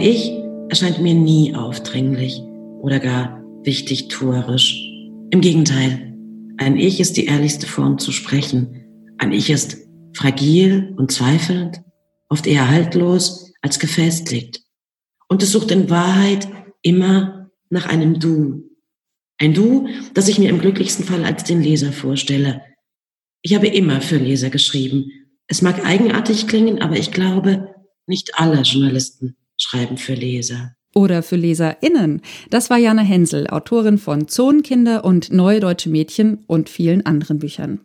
Ich erscheint mir nie aufdringlich oder gar wichtig tuerisch. Im Gegenteil, ein Ich ist die ehrlichste Form zu sprechen. Ein Ich ist fragil und zweifelnd, oft eher haltlos als gefestigt. Und es sucht in Wahrheit immer nach einem Du. Ein Du, das ich mir im glücklichsten Fall als den Leser vorstelle. Ich habe immer für Leser geschrieben. Es mag eigenartig klingen, aber ich glaube, nicht alle Journalisten schreiben für Leser. Oder für LeserInnen. Das war Jana Hensel, Autorin von Zonenkinder und Neue Deutsche Mädchen und vielen anderen Büchern.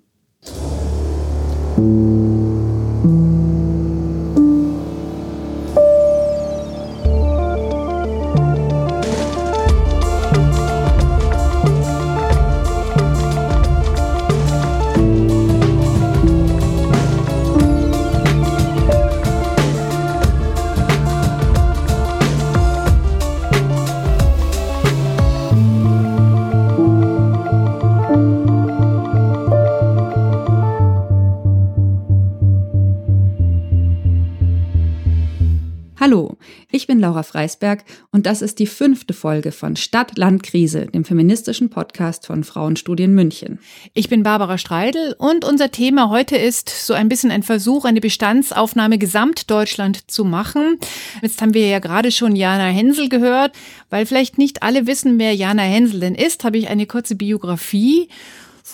Laura Freisberg und das ist die fünfte Folge von Stadt, Land, Krise, dem feministischen Podcast von Frauenstudien München. Ich bin Barbara Streidel und unser Thema heute ist so ein bisschen ein Versuch, eine Bestandsaufnahme Gesamtdeutschland zu machen. Jetzt haben wir ja gerade schon Jana Hensel gehört. Weil vielleicht nicht alle wissen, wer Jana Hensel denn ist, habe ich eine kurze Biografie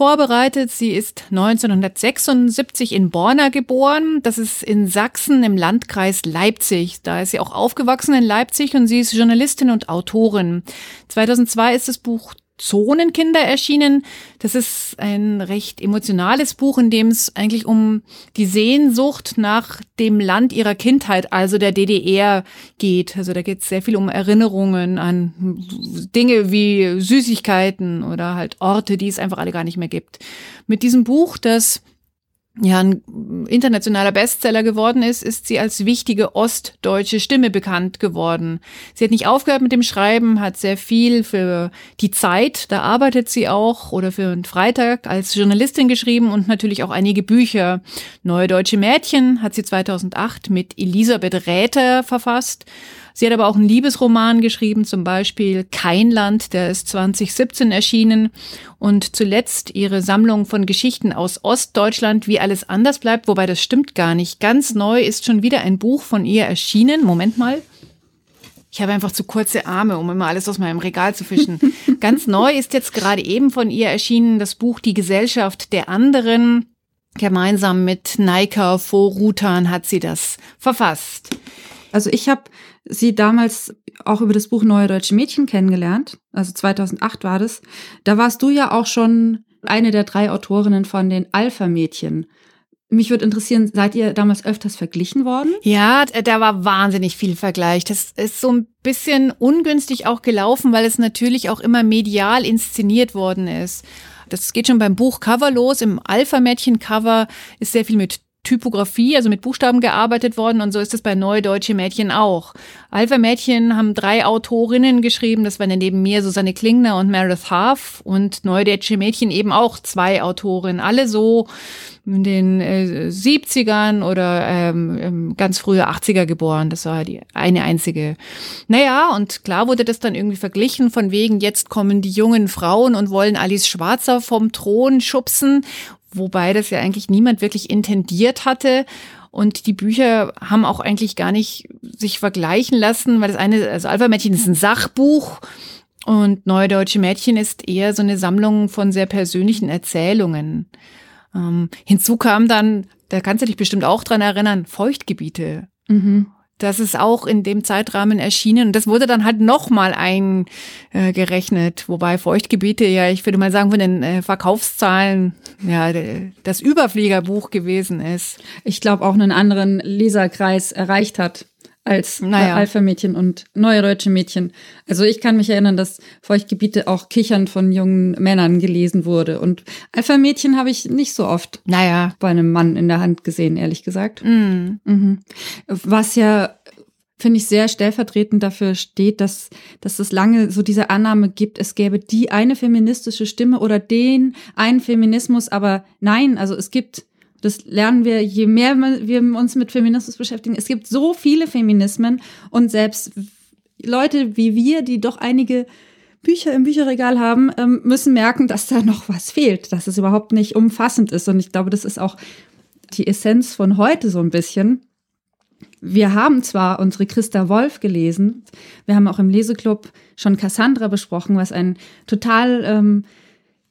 vorbereitet. Sie ist 1976 in Borna geboren. Das ist in Sachsen im Landkreis Leipzig. Da ist sie auch aufgewachsen in Leipzig und sie ist Journalistin und Autorin. 2002 ist das Buch Zonenkinder erschienen. Das ist ein recht emotionales Buch, in dem es eigentlich um die Sehnsucht nach dem Land ihrer Kindheit, also der DDR, geht. Also da geht es sehr viel um Erinnerungen an Dinge wie Süßigkeiten oder halt Orte, die es einfach alle gar nicht mehr gibt. Mit diesem Buch, das ja ein internationaler Bestseller geworden ist, ist sie als wichtige ostdeutsche Stimme bekannt geworden. Sie hat nicht aufgehört mit dem Schreiben, hat sehr viel für die Zeit, da arbeitet sie auch, oder für den Freitag als Journalistin geschrieben und natürlich auch einige Bücher. Neue deutsche Mädchen hat sie 2008 mit Elisabeth Räther verfasst. Sie hat aber auch einen Liebesroman geschrieben, zum Beispiel Kein Land, der ist 2017 erschienen. Und zuletzt ihre Sammlung von Geschichten aus Ostdeutschland, wie alles anders bleibt, wobei das stimmt gar nicht. Ganz neu ist schon wieder ein Buch von ihr erschienen. Moment mal. Ich habe einfach zu kurze Arme, um immer alles aus meinem Regal zu fischen. Ganz neu ist jetzt gerade eben von ihr erschienen das Buch Die Gesellschaft der anderen. Gemeinsam mit Naika Vorrutan hat sie das verfasst. Also ich habe sie damals auch über das Buch Neue Deutsche Mädchen kennengelernt. Also 2008 war das. Da warst du ja auch schon eine der drei Autorinnen von den Alpha-Mädchen. Mich würde interessieren, seid ihr damals öfters verglichen worden? Ja, da war wahnsinnig viel Vergleich. Das ist so ein bisschen ungünstig auch gelaufen, weil es natürlich auch immer medial inszeniert worden ist. Das geht schon beim Buchcover los. Im Alpha-Mädchen-Cover ist sehr viel mit Typografie, also mit Buchstaben gearbeitet worden und so ist es bei Neue Deutsche Mädchen auch. Alpha Mädchen haben drei Autorinnen geschrieben, das waren ja neben mir Susanne Klingner und Meredith Half und Neue Deutsche Mädchen eben auch zwei Autorinnen, alle so in den äh, 70ern oder ähm, ähm ganz frühe 80er geboren. Das war die eine einzige. Naja, und klar wurde das dann irgendwie verglichen, von wegen, jetzt kommen die jungen Frauen und wollen Alice Schwarzer vom Thron schubsen wobei das ja eigentlich niemand wirklich intendiert hatte. Und die Bücher haben auch eigentlich gar nicht sich vergleichen lassen, weil das eine, also Alpha-Mädchen ist ein Sachbuch und Neue Deutsche Mädchen ist eher so eine Sammlung von sehr persönlichen Erzählungen. Ähm, hinzu kam dann, da kannst du dich bestimmt auch dran erinnern, Feuchtgebiete. Mhm. Das ist auch in dem Zeitrahmen erschienen. Und das wurde dann halt nochmal eingerechnet. Wobei Feuchtgebiete ja, ich würde mal sagen, von den äh, Verkaufszahlen ja das Überfliegerbuch gewesen ist. Ich glaube auch einen anderen Leserkreis erreicht hat als naja. Alpha-Mädchen und neue deutsche Mädchen. Also ich kann mich erinnern, dass Feuchtgebiete auch kichern von jungen Männern gelesen wurde. Und Alpha-Mädchen habe ich nicht so oft naja. bei einem Mann in der Hand gesehen, ehrlich gesagt. Mm. Mhm. Was ja finde ich sehr stellvertretend dafür steht, dass, dass es lange so diese Annahme gibt, es gäbe die eine feministische Stimme oder den einen Feminismus, aber nein, also es gibt Das lernen wir, je mehr wir uns mit Feminismus beschäftigen. Es gibt so viele Feminismen und selbst Leute wie wir, die doch einige Bücher im Bücherregal haben, ähm, müssen merken, dass da noch was fehlt, dass es überhaupt nicht umfassend ist. Und ich glaube, das ist auch die Essenz von heute so ein bisschen. Wir haben zwar unsere Christa Wolf gelesen, wir haben auch im Leseklub schon Cassandra besprochen, was ein total ähm,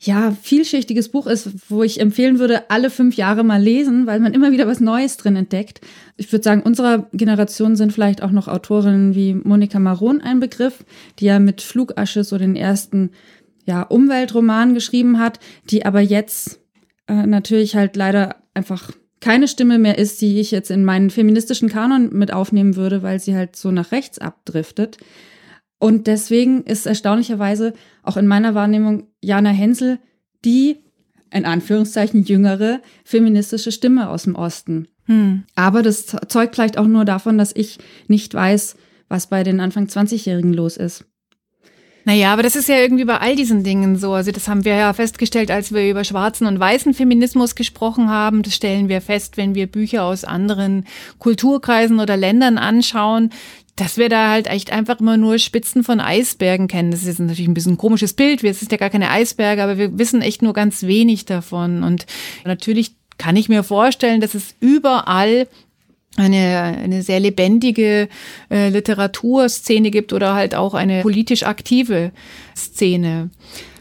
ja, vielschichtiges Buch ist, wo ich empfehlen würde, alle fünf Jahre mal lesen, weil man immer wieder was Neues drin entdeckt. Ich würde sagen, unserer Generation sind vielleicht auch noch Autorinnen wie Monika Maron ein Begriff, die ja mit Flugasche so den ersten ja, Umweltroman geschrieben hat, die aber jetzt äh, natürlich halt leider einfach keine Stimme mehr ist, die ich jetzt in meinen feministischen Kanon mit aufnehmen würde, weil sie halt so nach rechts abdriftet. Und deswegen ist erstaunlicherweise auch in meiner Wahrnehmung Jana Hensel die, in Anführungszeichen, jüngere feministische Stimme aus dem Osten. Hm. Aber das zeugt vielleicht auch nur davon, dass ich nicht weiß, was bei den Anfang 20-Jährigen los ist. Naja, aber das ist ja irgendwie bei all diesen Dingen so. Also das haben wir ja festgestellt, als wir über schwarzen und weißen Feminismus gesprochen haben. Das stellen wir fest, wenn wir Bücher aus anderen Kulturkreisen oder Ländern anschauen dass wir da halt echt einfach immer nur Spitzen von Eisbergen kennen. Das ist natürlich ein bisschen ein komisches Bild. Wir sind ja gar keine Eisberge, aber wir wissen echt nur ganz wenig davon. Und natürlich kann ich mir vorstellen, dass es überall eine, eine sehr lebendige äh, Literaturszene gibt oder halt auch eine politisch aktive Szene.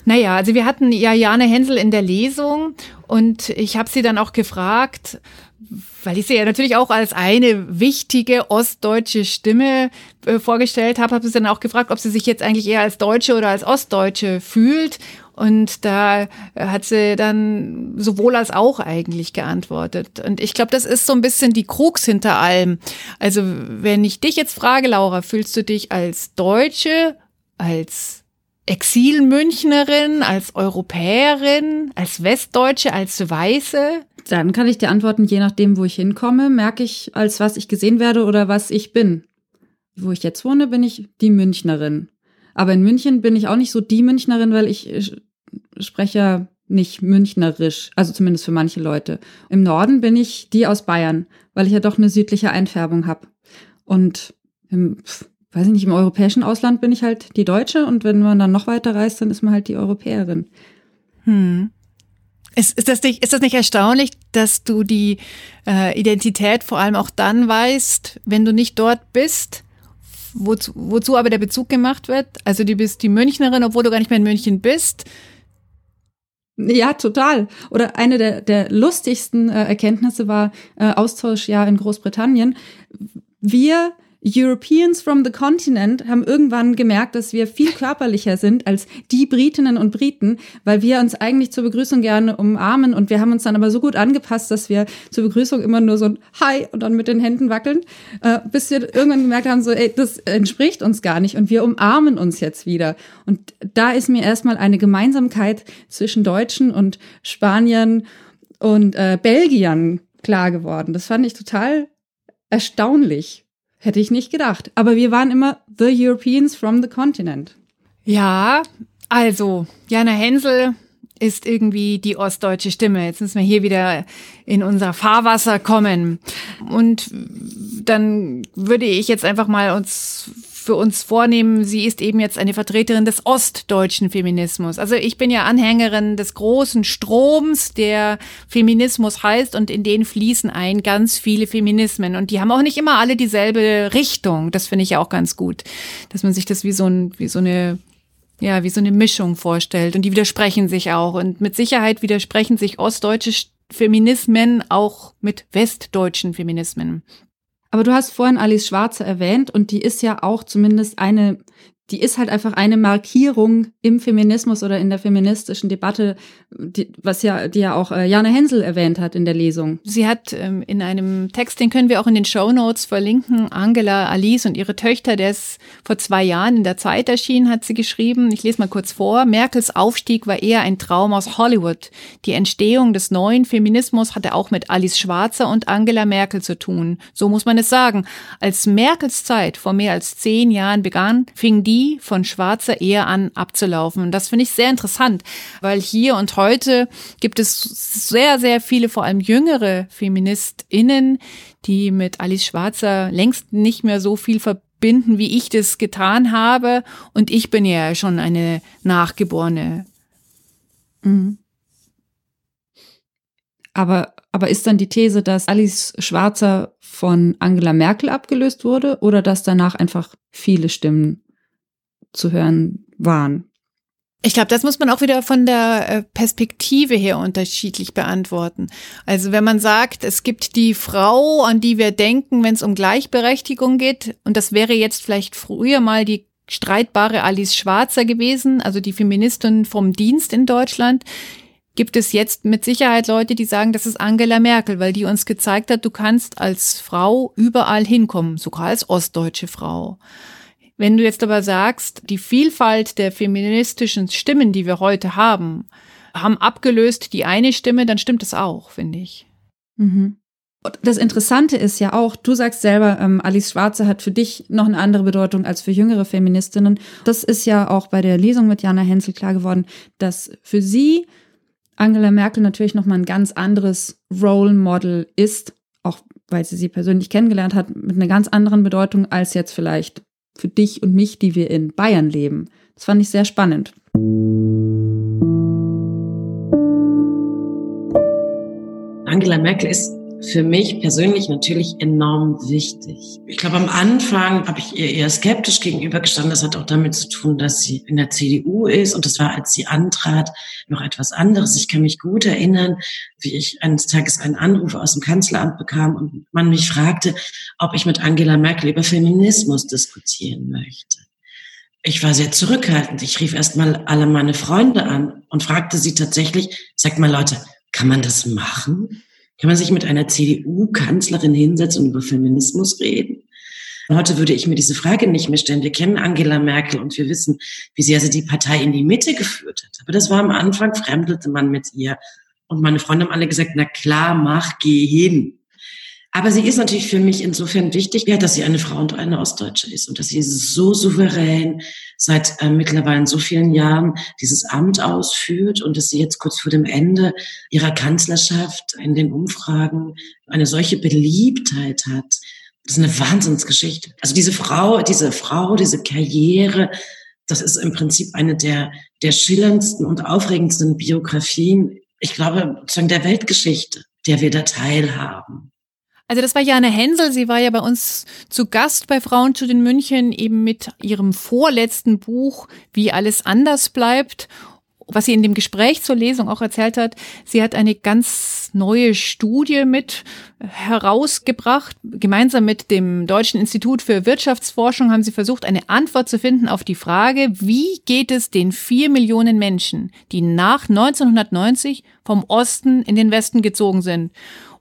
Naja, also wir hatten ja Jane Hensel in der Lesung und ich habe sie dann auch gefragt, weil ich sie ja natürlich auch als eine wichtige ostdeutsche Stimme äh, vorgestellt habe, habe ich dann auch gefragt, ob sie sich jetzt eigentlich eher als Deutsche oder als Ostdeutsche fühlt. Und da hat sie dann sowohl als auch eigentlich geantwortet. Und ich glaube, das ist so ein bisschen die Krux hinter allem. Also wenn ich dich jetzt frage, Laura, fühlst du dich als Deutsche, als Exilmünchnerin, als Europäerin, als Westdeutsche, als Weiße? Dann kann ich dir antworten, je nachdem, wo ich hinkomme, merke ich, als was ich gesehen werde oder was ich bin. Wo ich jetzt wohne, bin ich die Münchnerin. Aber in München bin ich auch nicht so die Münchnerin, weil ich spreche nicht münchnerisch, also zumindest für manche Leute. Im Norden bin ich die aus Bayern, weil ich ja doch eine südliche Einfärbung habe. Und im, weiß ich nicht, im europäischen Ausland bin ich halt die Deutsche und wenn man dann noch weiter reist, dann ist man halt die Europäerin. Hm. Ist, ist, das nicht, ist das nicht erstaunlich, dass du die äh, Identität vor allem auch dann weißt, wenn du nicht dort bist? Wozu, wozu aber der Bezug gemacht wird? Also du bist die Münchnerin, obwohl du gar nicht mehr in München bist. Ja, total. Oder eine der, der lustigsten äh, Erkenntnisse war äh, Austausch ja in Großbritannien. Wir Europeans from the Continent haben irgendwann gemerkt, dass wir viel körperlicher sind als die Britinnen und Briten, weil wir uns eigentlich zur Begrüßung gerne umarmen und wir haben uns dann aber so gut angepasst, dass wir zur Begrüßung immer nur so ein Hi und dann mit den Händen wackeln, äh, bis wir irgendwann gemerkt haben, so, ey, das entspricht uns gar nicht und wir umarmen uns jetzt wieder. Und da ist mir erstmal eine Gemeinsamkeit zwischen Deutschen und Spaniern und äh, Belgiern klar geworden. Das fand ich total erstaunlich. Hätte ich nicht gedacht. Aber wir waren immer the Europeans from the continent. Ja, also Jana Hensel ist irgendwie die ostdeutsche Stimme. Jetzt müssen wir hier wieder in unser Fahrwasser kommen. Und dann würde ich jetzt einfach mal uns für uns vornehmen, sie ist eben jetzt eine Vertreterin des ostdeutschen Feminismus. Also ich bin ja Anhängerin des großen Stroms, der Feminismus heißt und in den fließen ein ganz viele Feminismen und die haben auch nicht immer alle dieselbe Richtung. Das finde ich ja auch ganz gut, dass man sich das wie so, ein, wie so eine ja, wie so eine Mischung vorstellt und die widersprechen sich auch und mit Sicherheit widersprechen sich ostdeutsche Feminismen auch mit westdeutschen Feminismen. Aber du hast vorhin Alice Schwarze erwähnt und die ist ja auch zumindest eine die ist halt einfach eine Markierung im Feminismus oder in der feministischen Debatte, die, was ja, die ja auch äh, Jana Hensel erwähnt hat in der Lesung. Sie hat ähm, in einem Text, den können wir auch in den Show Notes verlinken, Angela Alice und ihre Töchter, der ist vor zwei Jahren in der Zeit erschienen, hat sie geschrieben. Ich lese mal kurz vor. Merkels Aufstieg war eher ein Traum aus Hollywood. Die Entstehung des neuen Feminismus hatte auch mit Alice Schwarzer und Angela Merkel zu tun. So muss man es sagen. Als Merkels Zeit vor mehr als zehn Jahren begann, fing die Magie von schwarzer Ehe an abzulaufen. Und das finde ich sehr interessant, weil hier und heute gibt es sehr, sehr viele, vor allem jüngere FeministInnen, die mit Alice Schwarzer längst nicht mehr so viel verbinden, wie ich das getan habe. Und ich bin ja schon eine Nachgeborene. Mhm. Aber, aber ist dann die These, dass Alice Schwarzer von Angela Merkel abgelöst wurde oder dass danach einfach viele Stimmen zu hören waren? Ich glaube, das muss man auch wieder von der äh, Perspektive her unterschiedlich beantworten. Also wenn man sagt, es gibt die Frau, an die wir denken, wenn es um Gleichberechtigung geht, und das wäre jetzt vielleicht früher mal die streitbare Alice Schwarzer gewesen, also die Feministin vom Dienst in Deutschland, gibt es jetzt mit Sicherheit Leute, die sagen, das ist Angela Merkel, weil die uns gezeigt hat, du kannst als Frau überall hinkommen, sogar als ostdeutsche Frau. Wenn du jetzt aber sagst, die Vielfalt der feministischen Stimmen, die wir heute haben, haben abgelöst die eine Stimme, dann stimmt es auch, finde ich. Mhm. Das Interessante ist ja auch, du sagst selber, ähm, Alice Schwarze hat für dich noch eine andere Bedeutung als für jüngere Feministinnen. Das ist ja auch bei der Lesung mit Jana Hensel klar geworden, dass für sie Angela Merkel natürlich noch mal ein ganz anderes Role Model ist, auch weil sie sie persönlich kennengelernt hat, mit einer ganz anderen Bedeutung als jetzt vielleicht für dich und mich, die wir in Bayern leben. Das fand ich sehr spannend. Angela Merkel ist für mich persönlich natürlich enorm wichtig. Ich glaube, am Anfang habe ich ihr eher skeptisch gegenübergestanden. Das hat auch damit zu tun, dass sie in der CDU ist. Und das war, als sie antrat, noch etwas anderes. Ich kann mich gut erinnern, wie ich eines Tages einen Anruf aus dem Kanzleramt bekam und man mich fragte, ob ich mit Angela Merkel über Feminismus diskutieren möchte. Ich war sehr zurückhaltend. Ich rief erst mal alle meine Freunde an und fragte sie tatsächlich, sagt mal Leute, kann man das machen? Kann man sich mit einer CDU-Kanzlerin hinsetzen und über Feminismus reden? Heute würde ich mir diese Frage nicht mehr stellen. Wir kennen Angela Merkel und wir wissen, wie sehr sie die Partei in die Mitte geführt hat. Aber das war am Anfang, fremdelte man mit ihr. Und meine Freunde haben alle gesagt, na klar, mach, geh hin. Aber sie ist natürlich für mich insofern wichtig, ja, dass sie eine Frau und eine Ostdeutsche ist und dass sie so souverän seit äh, mittlerweile so vielen Jahren dieses Amt ausführt und dass sie jetzt kurz vor dem Ende ihrer Kanzlerschaft in den Umfragen eine solche Beliebtheit hat. Das ist eine Wahnsinnsgeschichte. Also diese Frau, diese Frau, diese Karriere, das ist im Prinzip eine der, der schillerndsten und aufregendsten Biografien, ich glaube, sozusagen der Weltgeschichte, der wir da teilhaben. Also das war Jana Hensel, sie war ja bei uns zu Gast bei Frauenschule in München eben mit ihrem vorletzten Buch Wie alles anders bleibt. Was sie in dem Gespräch zur Lesung auch erzählt hat, sie hat eine ganz neue Studie mit herausgebracht. Gemeinsam mit dem Deutschen Institut für Wirtschaftsforschung haben sie versucht, eine Antwort zu finden auf die Frage, wie geht es den vier Millionen Menschen, die nach 1990 vom Osten in den Westen gezogen sind.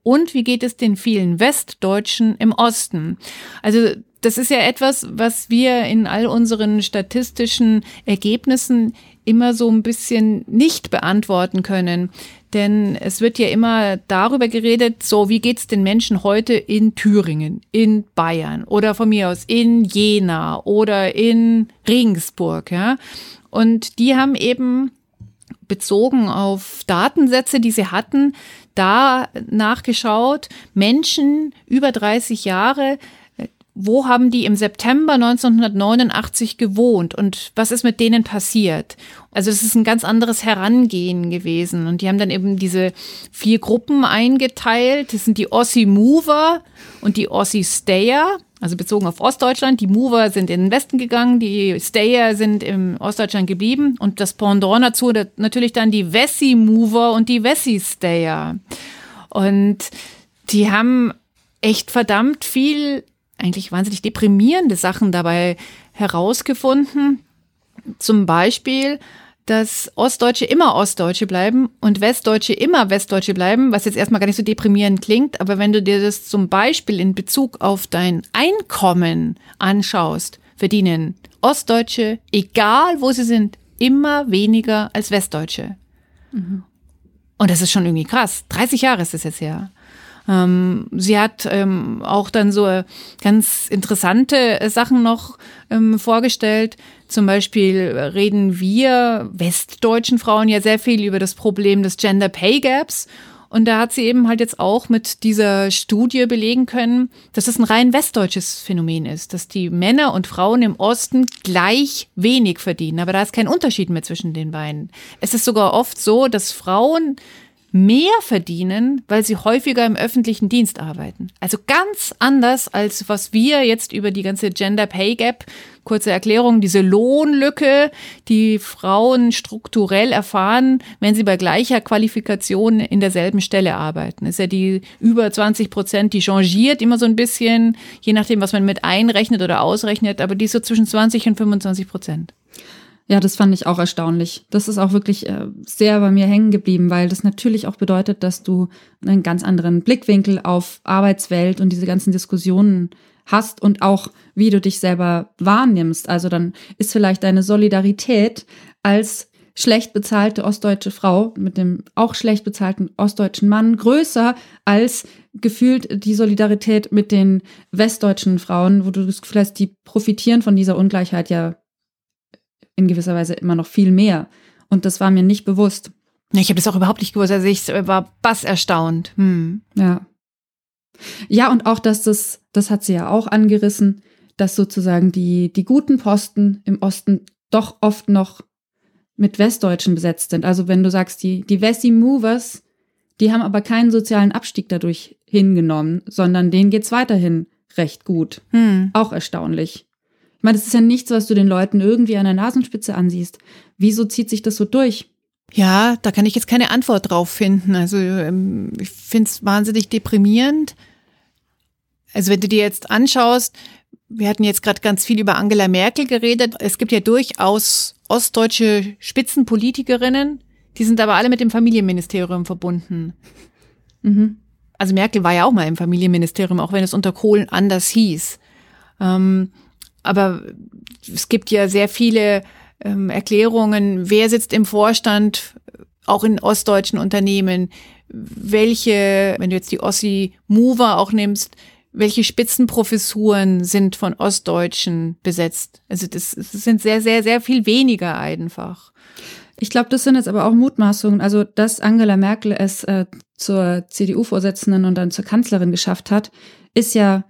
Und wie geht es den vielen Westdeutschen im Osten? Also das ist ja etwas, was wir in all unseren statistischen Ergebnissen immer so ein bisschen nicht beantworten können. Denn es wird ja immer darüber geredet, so wie geht es den Menschen heute in Thüringen, in Bayern oder von mir aus in Jena oder in Regensburg, ja. Und die haben eben bezogen auf Datensätze, die sie hatten, da nachgeschaut, Menschen über 30 Jahre, wo haben die im September 1989 gewohnt und was ist mit denen passiert? Also es ist ein ganz anderes Herangehen gewesen und die haben dann eben diese vier Gruppen eingeteilt. Das sind die Ossi Mover und die Ossi Stayer. Also bezogen auf Ostdeutschland. Die Mover sind in den Westen gegangen, die Stayer sind im Ostdeutschland geblieben und das Pendant dazu natürlich dann die Wessi Mover und die Wessi Stayer. Und die haben echt verdammt viel, eigentlich wahnsinnig deprimierende Sachen dabei herausgefunden. Zum Beispiel, dass Ostdeutsche immer Ostdeutsche bleiben und Westdeutsche immer Westdeutsche bleiben, was jetzt erstmal gar nicht so deprimierend klingt, aber wenn du dir das zum Beispiel in Bezug auf dein Einkommen anschaust, verdienen Ostdeutsche, egal wo sie sind, immer weniger als Westdeutsche. Mhm. Und das ist schon irgendwie krass. 30 Jahre ist das jetzt her. Ähm, sie hat ähm, auch dann so ganz interessante Sachen noch ähm, vorgestellt. Zum Beispiel reden wir westdeutschen Frauen ja sehr viel über das Problem des Gender Pay Gaps. Und da hat sie eben halt jetzt auch mit dieser Studie belegen können, dass es ein rein westdeutsches Phänomen ist, dass die Männer und Frauen im Osten gleich wenig verdienen. Aber da ist kein Unterschied mehr zwischen den beiden. Es ist sogar oft so, dass Frauen mehr verdienen, weil sie häufiger im öffentlichen Dienst arbeiten. Also ganz anders als was wir jetzt über die ganze Gender Pay Gap, kurze Erklärung, diese Lohnlücke, die Frauen strukturell erfahren, wenn sie bei gleicher Qualifikation in derselben Stelle arbeiten. Das ist ja die über 20 Prozent, die changiert immer so ein bisschen, je nachdem, was man mit einrechnet oder ausrechnet, aber die ist so zwischen 20 und 25 Prozent. Ja, das fand ich auch erstaunlich. Das ist auch wirklich äh, sehr bei mir hängen geblieben, weil das natürlich auch bedeutet, dass du einen ganz anderen Blickwinkel auf Arbeitswelt und diese ganzen Diskussionen hast und auch wie du dich selber wahrnimmst. Also dann ist vielleicht deine Solidarität als schlecht bezahlte ostdeutsche Frau mit dem auch schlecht bezahlten ostdeutschen Mann größer als gefühlt die Solidarität mit den westdeutschen Frauen, wo du das Gefühl hast, die profitieren von dieser Ungleichheit ja in gewisser Weise immer noch viel mehr. Und das war mir nicht bewusst. Ich habe das auch überhaupt nicht gewusst. Also ich war bass erstaunt. Hm. Ja. Ja, und auch, dass das, das hat sie ja auch angerissen, dass sozusagen die, die guten Posten im Osten doch oft noch mit Westdeutschen besetzt sind. Also wenn du sagst, die, die Wessi Movers, die haben aber keinen sozialen Abstieg dadurch hingenommen, sondern denen geht's weiterhin recht gut. Hm. Auch erstaunlich. Ich meine, das ist ja nichts, was du den Leuten irgendwie an der Nasenspitze ansiehst. Wieso zieht sich das so durch? Ja, da kann ich jetzt keine Antwort drauf finden. Also ähm, ich finde es wahnsinnig deprimierend. Also wenn du dir jetzt anschaust, wir hatten jetzt gerade ganz viel über Angela Merkel geredet. Es gibt ja durchaus ostdeutsche Spitzenpolitikerinnen, die sind aber alle mit dem Familienministerium verbunden. Mhm. Also Merkel war ja auch mal im Familienministerium, auch wenn es unter Kohl anders hieß. Ähm, aber es gibt ja sehr viele ähm, Erklärungen, wer sitzt im Vorstand, auch in ostdeutschen Unternehmen, welche, wenn du jetzt die Ossi Mover auch nimmst, welche Spitzenprofessuren sind von Ostdeutschen besetzt? Also das, das sind sehr, sehr, sehr viel weniger einfach. Ich glaube, das sind jetzt aber auch Mutmaßungen. Also, dass Angela Merkel es äh, zur CDU-Vorsitzenden und dann zur Kanzlerin geschafft hat, ist ja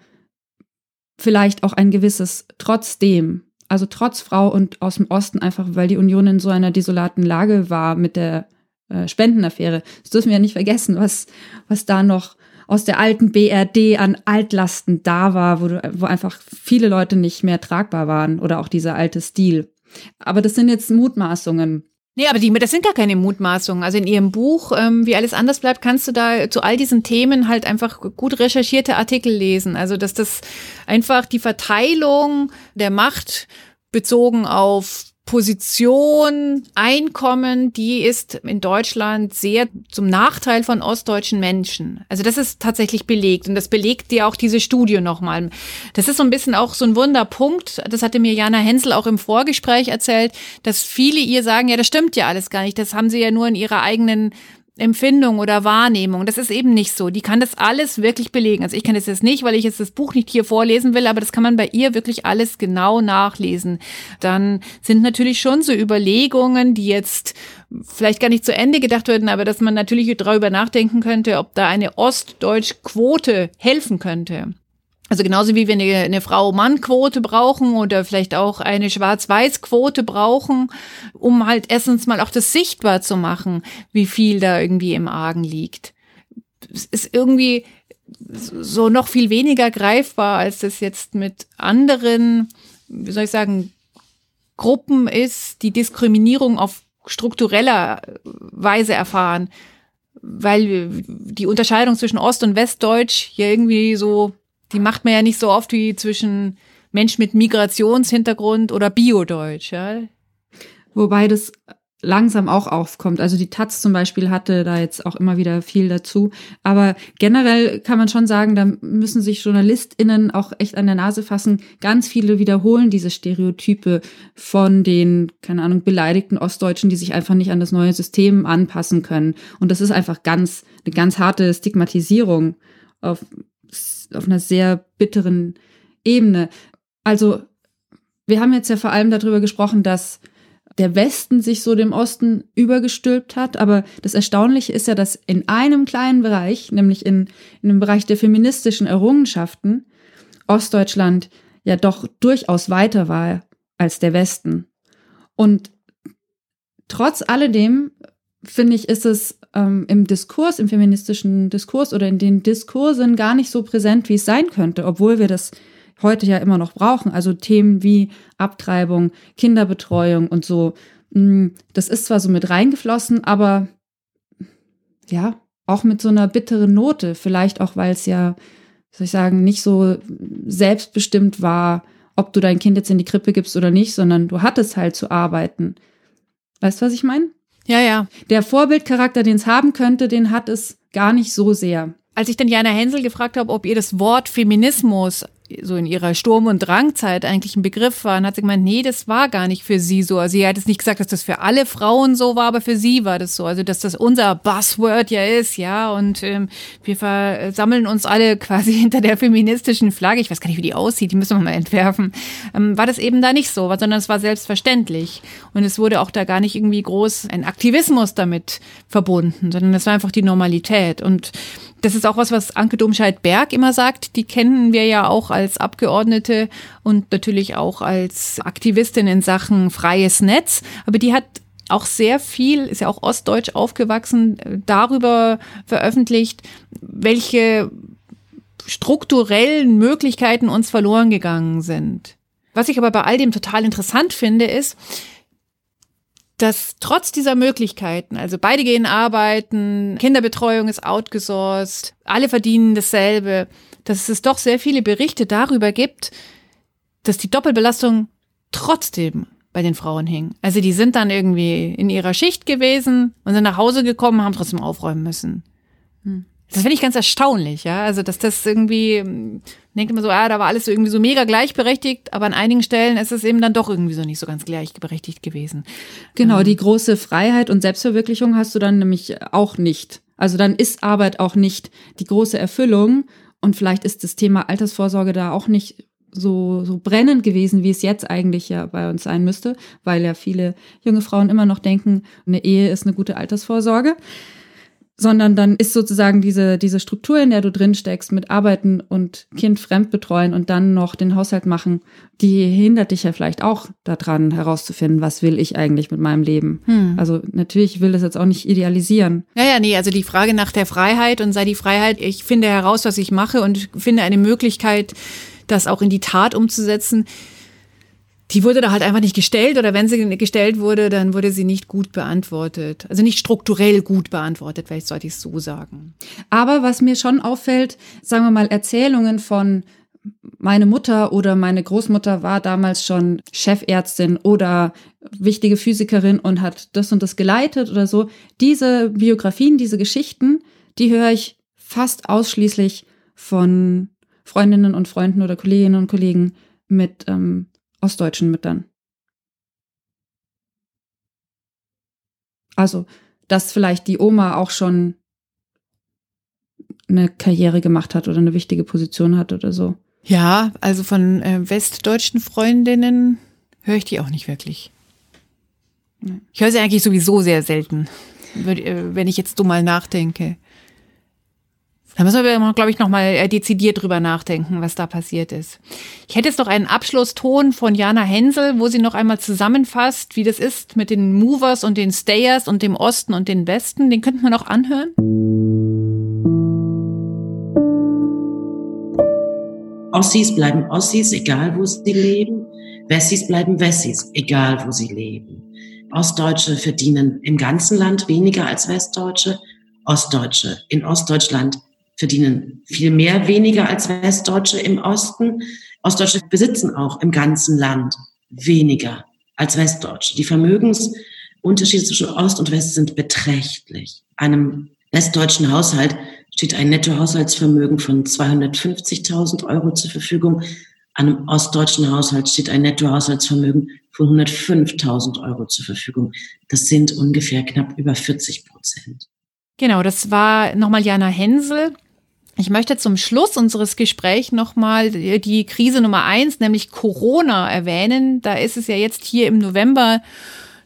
vielleicht auch ein gewisses trotzdem, also trotz Frau und aus dem Osten, einfach weil die Union in so einer desolaten Lage war mit der äh, Spendenaffäre. Das dürfen wir ja nicht vergessen, was, was da noch aus der alten BRD an Altlasten da war, wo, wo einfach viele Leute nicht mehr tragbar waren oder auch dieser alte Stil. Aber das sind jetzt Mutmaßungen. Nee, aber die, das sind gar keine Mutmaßungen. Also in ihrem Buch, ähm, wie alles anders bleibt, kannst du da zu all diesen Themen halt einfach gut recherchierte Artikel lesen. Also dass das einfach die Verteilung der Macht bezogen auf Position, Einkommen, die ist in Deutschland sehr zum Nachteil von ostdeutschen Menschen. Also das ist tatsächlich belegt und das belegt dir auch diese Studie nochmal. Das ist so ein bisschen auch so ein Wunderpunkt. Das hatte mir Jana Hensel auch im Vorgespräch erzählt, dass viele ihr sagen, ja, das stimmt ja alles gar nicht. Das haben sie ja nur in ihrer eigenen Empfindung oder Wahrnehmung. Das ist eben nicht so. Die kann das alles wirklich belegen. Also ich kann das jetzt nicht, weil ich jetzt das Buch nicht hier vorlesen will, aber das kann man bei ihr wirklich alles genau nachlesen. Dann sind natürlich schon so Überlegungen, die jetzt vielleicht gar nicht zu Ende gedacht werden, aber dass man natürlich darüber nachdenken könnte, ob da eine Ostdeutsch-Quote helfen könnte. Also genauso wie wir eine, eine Frau-Mann-Quote brauchen oder vielleicht auch eine Schwarz-Weiß-Quote brauchen, um halt erstens mal auch das sichtbar zu machen, wie viel da irgendwie im Argen liegt. Es ist irgendwie so noch viel weniger greifbar, als das jetzt mit anderen, wie soll ich sagen, Gruppen ist, die Diskriminierung auf struktureller Weise erfahren, weil die Unterscheidung zwischen Ost- und Westdeutsch hier irgendwie so die macht man ja nicht so oft wie zwischen Mensch mit Migrationshintergrund oder Biodeutsch, ja. Wobei das langsam auch aufkommt. Also die Taz zum Beispiel hatte da jetzt auch immer wieder viel dazu. Aber generell kann man schon sagen, da müssen sich JournalistInnen auch echt an der Nase fassen. Ganz viele wiederholen diese Stereotype von den, keine Ahnung, beleidigten Ostdeutschen, die sich einfach nicht an das neue System anpassen können. Und das ist einfach ganz, eine ganz harte Stigmatisierung. auf, auf einer sehr bitteren Ebene. Also, wir haben jetzt ja vor allem darüber gesprochen, dass der Westen sich so dem Osten übergestülpt hat. Aber das Erstaunliche ist ja, dass in einem kleinen Bereich, nämlich in, in dem Bereich der feministischen Errungenschaften, Ostdeutschland ja doch durchaus weiter war als der Westen. Und trotz alledem, finde ich, ist es ähm, im Diskurs, im feministischen Diskurs oder in den Diskursen gar nicht so präsent, wie es sein könnte, obwohl wir das heute ja immer noch brauchen. Also Themen wie Abtreibung, Kinderbetreuung und so. Mm, das ist zwar so mit reingeflossen, aber ja, auch mit so einer bitteren Note. Vielleicht auch, weil es ja, soll ich sagen, nicht so selbstbestimmt war, ob du dein Kind jetzt in die Krippe gibst oder nicht, sondern du hattest halt zu arbeiten. Weißt du, was ich meine? Ja, ja. Der Vorbildcharakter, den es haben könnte, den hat es gar nicht so sehr. Als ich dann Jana Hensel gefragt habe, ob ihr das Wort Feminismus so in ihrer Sturm- und Drangzeit eigentlich ein Begriff war. Und hat sie gemeint, nee, das war gar nicht für sie so. Also sie hat jetzt nicht gesagt, dass das für alle Frauen so war, aber für sie war das so. Also dass das unser Buzzword ja ist, ja. Und ähm, wir versammeln uns alle quasi hinter der feministischen Flagge. Ich weiß gar nicht, wie die aussieht, die müssen wir mal entwerfen. Ähm, war das eben da nicht so, sondern es war selbstverständlich. Und es wurde auch da gar nicht irgendwie groß ein Aktivismus damit verbunden, sondern es war einfach die Normalität. Und das ist auch was, was Anke Domscheit-Berg immer sagt. Die kennen wir ja auch als Abgeordnete und natürlich auch als Aktivistin in Sachen freies Netz. Aber die hat auch sehr viel, ist ja auch ostdeutsch aufgewachsen, darüber veröffentlicht, welche strukturellen Möglichkeiten uns verloren gegangen sind. Was ich aber bei all dem total interessant finde, ist, dass trotz dieser Möglichkeiten, also beide gehen arbeiten, Kinderbetreuung ist outgesourced, alle verdienen dasselbe, dass es doch sehr viele Berichte darüber gibt, dass die Doppelbelastung trotzdem bei den Frauen hing. Also die sind dann irgendwie in ihrer Schicht gewesen und sind nach Hause gekommen, haben trotzdem aufräumen müssen. Hm. Das finde ich ganz erstaunlich, ja. Also, dass das irgendwie, denkt immer so, ja, da war alles irgendwie so mega gleichberechtigt, aber an einigen Stellen ist es eben dann doch irgendwie so nicht so ganz gleichberechtigt gewesen. Genau, ähm. die große Freiheit und Selbstverwirklichung hast du dann nämlich auch nicht. Also dann ist Arbeit auch nicht die große Erfüllung und vielleicht ist das Thema Altersvorsorge da auch nicht so, so brennend gewesen, wie es jetzt eigentlich ja bei uns sein müsste, weil ja viele junge Frauen immer noch denken, eine Ehe ist eine gute Altersvorsorge sondern dann ist sozusagen diese, diese Struktur, in der du drin steckst, mit Arbeiten und Kind fremd betreuen und dann noch den Haushalt machen, die hindert dich ja vielleicht auch daran herauszufinden, was will ich eigentlich mit meinem Leben. Hm. Also natürlich will das jetzt auch nicht idealisieren. Ja, ja, nee, also die Frage nach der Freiheit und sei die Freiheit, ich finde heraus, was ich mache und finde eine Möglichkeit, das auch in die Tat umzusetzen die wurde da halt einfach nicht gestellt oder wenn sie gestellt wurde, dann wurde sie nicht gut beantwortet. Also nicht strukturell gut beantwortet, vielleicht sollte ich es so sagen. Aber was mir schon auffällt, sagen wir mal, Erzählungen von meine Mutter oder meine Großmutter war damals schon Chefärztin oder wichtige Physikerin und hat das und das geleitet oder so. Diese Biografien, diese Geschichten, die höre ich fast ausschließlich von Freundinnen und Freunden oder Kolleginnen und Kollegen mit ähm, ostdeutschen Müttern. Also, dass vielleicht die Oma auch schon eine Karriere gemacht hat oder eine wichtige Position hat oder so. Ja, also von äh, westdeutschen Freundinnen höre ich die auch nicht wirklich. Ich höre sie eigentlich sowieso sehr selten, äh, wenn ich jetzt so mal nachdenke. Da müssen wir, glaube ich, nochmal äh, dezidiert drüber nachdenken, was da passiert ist. Ich hätte jetzt noch einen Abschlusston von Jana Hensel, wo sie noch einmal zusammenfasst, wie das ist mit den Movers und den Stayers und dem Osten und den Westen. Den könnten wir noch anhören. Ossis bleiben Ossis, egal wo sie leben. Wessis bleiben Wessis, egal wo sie leben. Ostdeutsche verdienen im ganzen Land weniger als Westdeutsche. Ostdeutsche in Ostdeutschland verdienen viel mehr weniger als Westdeutsche im Osten. Ostdeutsche besitzen auch im ganzen Land weniger als Westdeutsche. Die Vermögensunterschiede zwischen Ost und West sind beträchtlich. Einem westdeutschen Haushalt steht ein Nettohaushaltsvermögen von 250.000 Euro zur Verfügung. Einem ostdeutschen Haushalt steht ein Nettohaushaltsvermögen von 105.000 Euro zur Verfügung. Das sind ungefähr knapp über 40 Prozent. Genau, das war nochmal Jana Hensel, Ich möchte zum Schluss unseres Gesprächs nochmal die Krise Nummer eins, nämlich Corona, erwähnen. Da ist es ja jetzt hier im November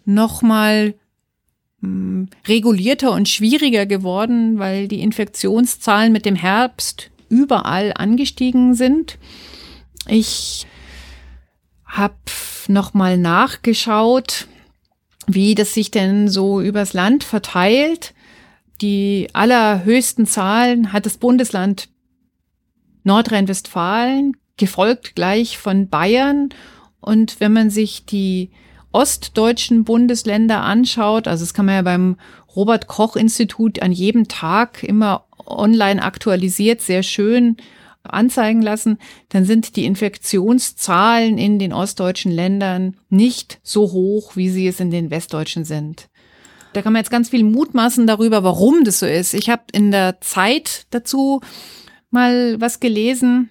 nochmal hm, regulierter und schwieriger geworden, weil die Infektionszahlen mit dem Herbst überall angestiegen sind. Ich habe nochmal nachgeschaut, wie das sich denn so übers Land verteilt. Die allerhöchsten Zahlen hat das Bundesland Nordrhein-Westfalen, gefolgt gleich von Bayern. Und wenn man sich die ostdeutschen Bundesländer anschaut, also das kann man ja beim Robert Koch Institut an jedem Tag immer online aktualisiert, sehr schön anzeigen lassen, dann sind die Infektionszahlen in den ostdeutschen Ländern nicht so hoch, wie sie es in den westdeutschen sind. Da kann man jetzt ganz viel mutmaßen darüber, warum das so ist. Ich habe in der Zeit dazu mal was gelesen,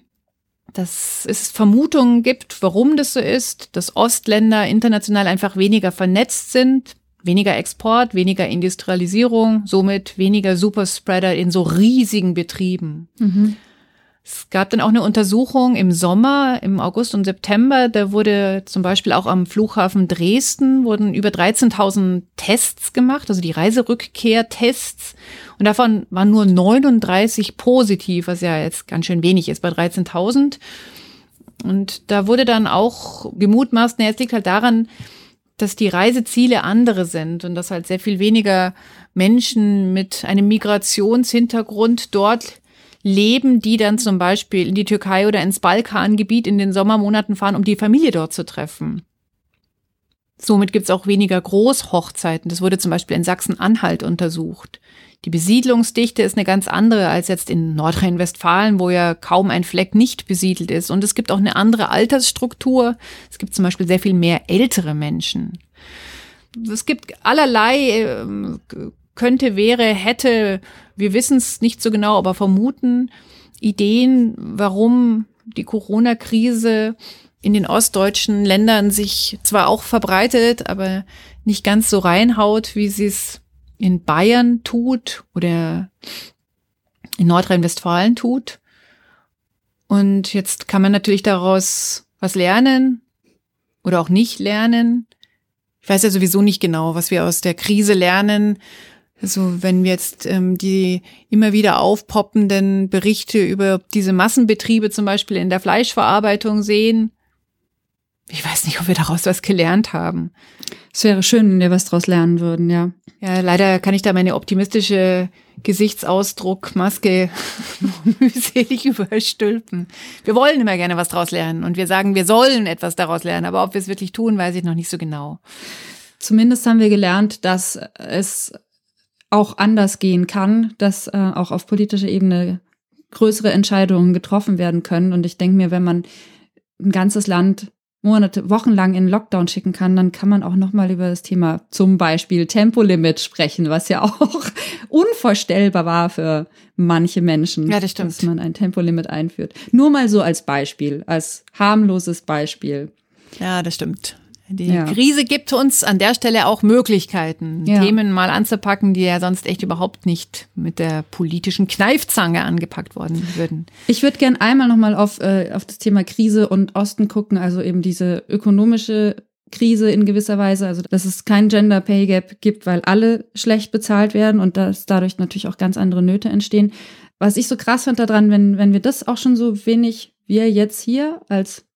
dass es Vermutungen gibt, warum das so ist, dass Ostländer international einfach weniger vernetzt sind, weniger Export, weniger Industrialisierung, somit weniger Superspreader in so riesigen Betrieben. Mhm. Es gab dann auch eine Untersuchung im Sommer, im August und September. Da wurde zum Beispiel auch am Flughafen Dresden wurden über 13.000 Tests gemacht, also die Reiserückkehrtests. Und davon waren nur 39 positiv, was ja jetzt ganz schön wenig ist bei 13.000. Und da wurde dann auch gemutmaßt, naja, es liegt halt daran, dass die Reiseziele andere sind und dass halt sehr viel weniger Menschen mit einem Migrationshintergrund dort leben, die dann zum Beispiel in die Türkei oder ins Balkangebiet in den Sommermonaten fahren, um die Familie dort zu treffen. Somit gibt es auch weniger Großhochzeiten. Das wurde zum Beispiel in Sachsen-Anhalt untersucht. Die Besiedlungsdichte ist eine ganz andere als jetzt in Nordrhein-Westfalen, wo ja kaum ein Fleck nicht besiedelt ist. Und es gibt auch eine andere Altersstruktur. Es gibt zum Beispiel sehr viel mehr ältere Menschen. Es gibt allerlei ähm, könnte, wäre, hätte, wir wissen es nicht so genau, aber vermuten Ideen, warum die Corona-Krise in den ostdeutschen Ländern sich zwar auch verbreitet, aber nicht ganz so reinhaut, wie sie es in Bayern tut oder in Nordrhein-Westfalen tut. Und jetzt kann man natürlich daraus was lernen oder auch nicht lernen. Ich weiß ja sowieso nicht genau, was wir aus der Krise lernen. Also wenn wir jetzt ähm, die immer wieder aufpoppenden Berichte über diese Massenbetriebe zum Beispiel in der Fleischverarbeitung sehen, ich weiß nicht, ob wir daraus was gelernt haben. Es wäre schön, wenn wir was daraus lernen würden, ja. Ja, leider kann ich da meine optimistische Gesichtsausdruckmaske mühselig überstülpen. Wir wollen immer gerne was daraus lernen und wir sagen, wir sollen etwas daraus lernen, aber ob wir es wirklich tun, weiß ich noch nicht so genau. Zumindest haben wir gelernt, dass es auch anders gehen kann, dass äh, auch auf politischer Ebene größere Entscheidungen getroffen werden können. Und ich denke mir, wenn man ein ganzes Land Monate, Wochenlang in Lockdown schicken kann, dann kann man auch nochmal über das Thema zum Beispiel Tempolimit sprechen, was ja auch unvorstellbar war für manche Menschen. Ja, das stimmt. Dass man ein Tempolimit einführt. Nur mal so als Beispiel, als harmloses Beispiel. Ja, das stimmt. Die ja. Krise gibt uns an der Stelle auch Möglichkeiten, ja. Themen mal anzupacken, die ja sonst echt überhaupt nicht mit der politischen Kneifzange angepackt worden würden. Ich würde gern einmal nochmal auf, äh, auf das Thema Krise und Osten gucken, also eben diese ökonomische Krise in gewisser Weise, also dass es kein Gender Pay Gap gibt, weil alle schlecht bezahlt werden und dass dadurch natürlich auch ganz andere Nöte entstehen. Was ich so krass fand daran, wenn, wenn wir das auch schon so wenig, wir jetzt hier als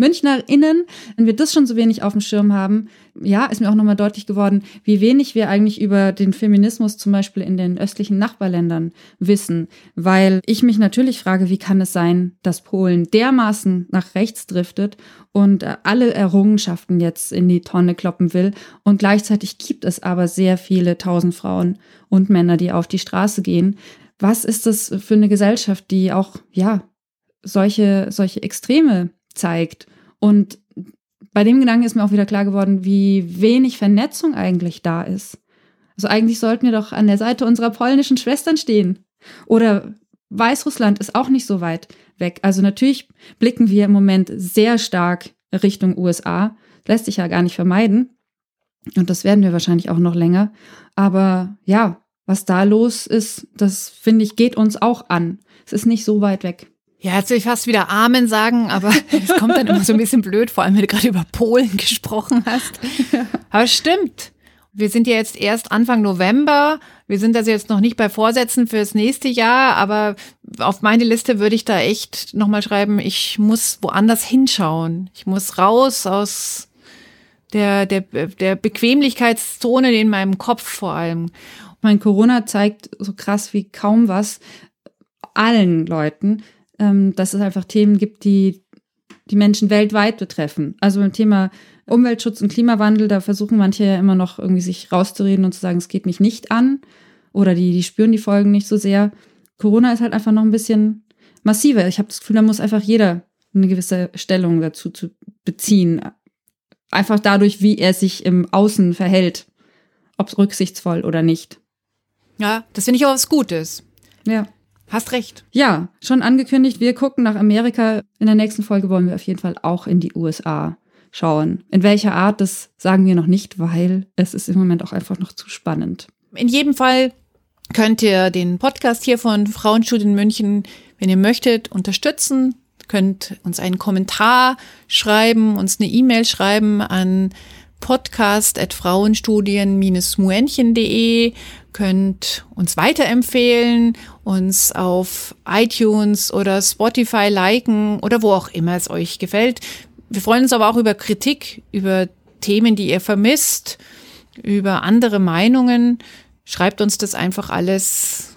MünchnerInnen, wenn wir das schon so wenig auf dem Schirm haben, ja, ist mir auch nochmal deutlich geworden, wie wenig wir eigentlich über den Feminismus zum Beispiel in den östlichen Nachbarländern wissen. Weil ich mich natürlich frage, wie kann es sein, dass Polen dermaßen nach rechts driftet und äh, alle Errungenschaften jetzt in die Tonne kloppen will. Und gleichzeitig gibt es aber sehr viele tausend Frauen und Männer, die auf die Straße gehen. Was ist das für eine Gesellschaft, die auch, ja, solche, solche Extreme zeigt. Und bei dem Gedanken ist mir auch wieder klar geworden, wie wenig Vernetzung eigentlich da ist. Also eigentlich sollten wir doch an der Seite unserer polnischen Schwestern stehen. Oder Weißrussland ist auch nicht so weit weg. Also natürlich blicken wir im Moment sehr stark Richtung USA. Lässt sich ja gar nicht vermeiden. Und das werden wir wahrscheinlich auch noch länger. Aber ja, was da los ist, das finde ich, geht uns auch an. Es ist nicht so weit weg. Ja, jetzt will ich fast wieder Amen sagen, aber es kommt dann immer so ein bisschen blöd, vor allem wenn du gerade über Polen gesprochen hast. Aber stimmt. Wir sind ja jetzt erst Anfang November. Wir sind also jetzt noch nicht bei Vorsätzen fürs nächste Jahr, aber auf meine Liste würde ich da echt nochmal schreiben, ich muss woanders hinschauen. Ich muss raus aus der, der, der Bequemlichkeitszone in meinem Kopf vor allem. Mein Corona zeigt so krass wie kaum was allen Leuten, ähm, dass es einfach Themen gibt, die die Menschen weltweit betreffen. Also ein Thema Umweltschutz und Klimawandel, da versuchen manche ja immer noch irgendwie sich rauszureden und zu sagen, es geht mich nicht an oder die, die spüren die Folgen nicht so sehr. Corona ist halt einfach noch ein bisschen massiver. Ich habe das Gefühl, da muss einfach jeder eine gewisse Stellung dazu zu beziehen. Einfach dadurch, wie er sich im Außen verhält, ob es rücksichtsvoll oder nicht. Ja, das finde ich auch was Gutes. Ja. Hast recht. Ja, schon angekündigt, wir gucken nach Amerika. In der nächsten Folge wollen wir auf jeden Fall auch in die USA schauen. In welcher Art, das sagen wir noch nicht, weil es ist im Moment auch einfach noch zu spannend. In jedem Fall könnt ihr den Podcast hier von Frauenstudien München, wenn ihr möchtet, unterstützen. Könnt uns einen Kommentar schreiben, uns eine E-Mail schreiben an podcast.frauenstudien-muenchen.de, könnt uns weiterempfehlen, uns auf iTunes oder Spotify liken oder wo auch immer es euch gefällt. Wir freuen uns aber auch über Kritik, über Themen, die ihr vermisst, über andere Meinungen. Schreibt uns das einfach alles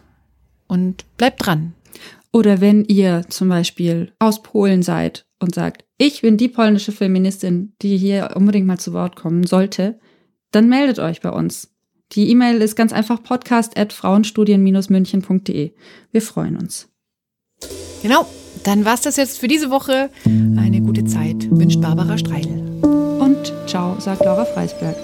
und bleibt dran. Oder wenn ihr zum Beispiel aus Polen seid und sagt, ich bin die polnische Feministin, die hier unbedingt mal zu Wort kommen sollte, dann meldet euch bei uns. Die E-Mail ist ganz einfach podcast.frauenstudien-münchen.de. Wir freuen uns. Genau, dann war's das jetzt für diese Woche. Eine gute Zeit wünscht Barbara Streidel. Und ciao, sagt Laura Freisberg.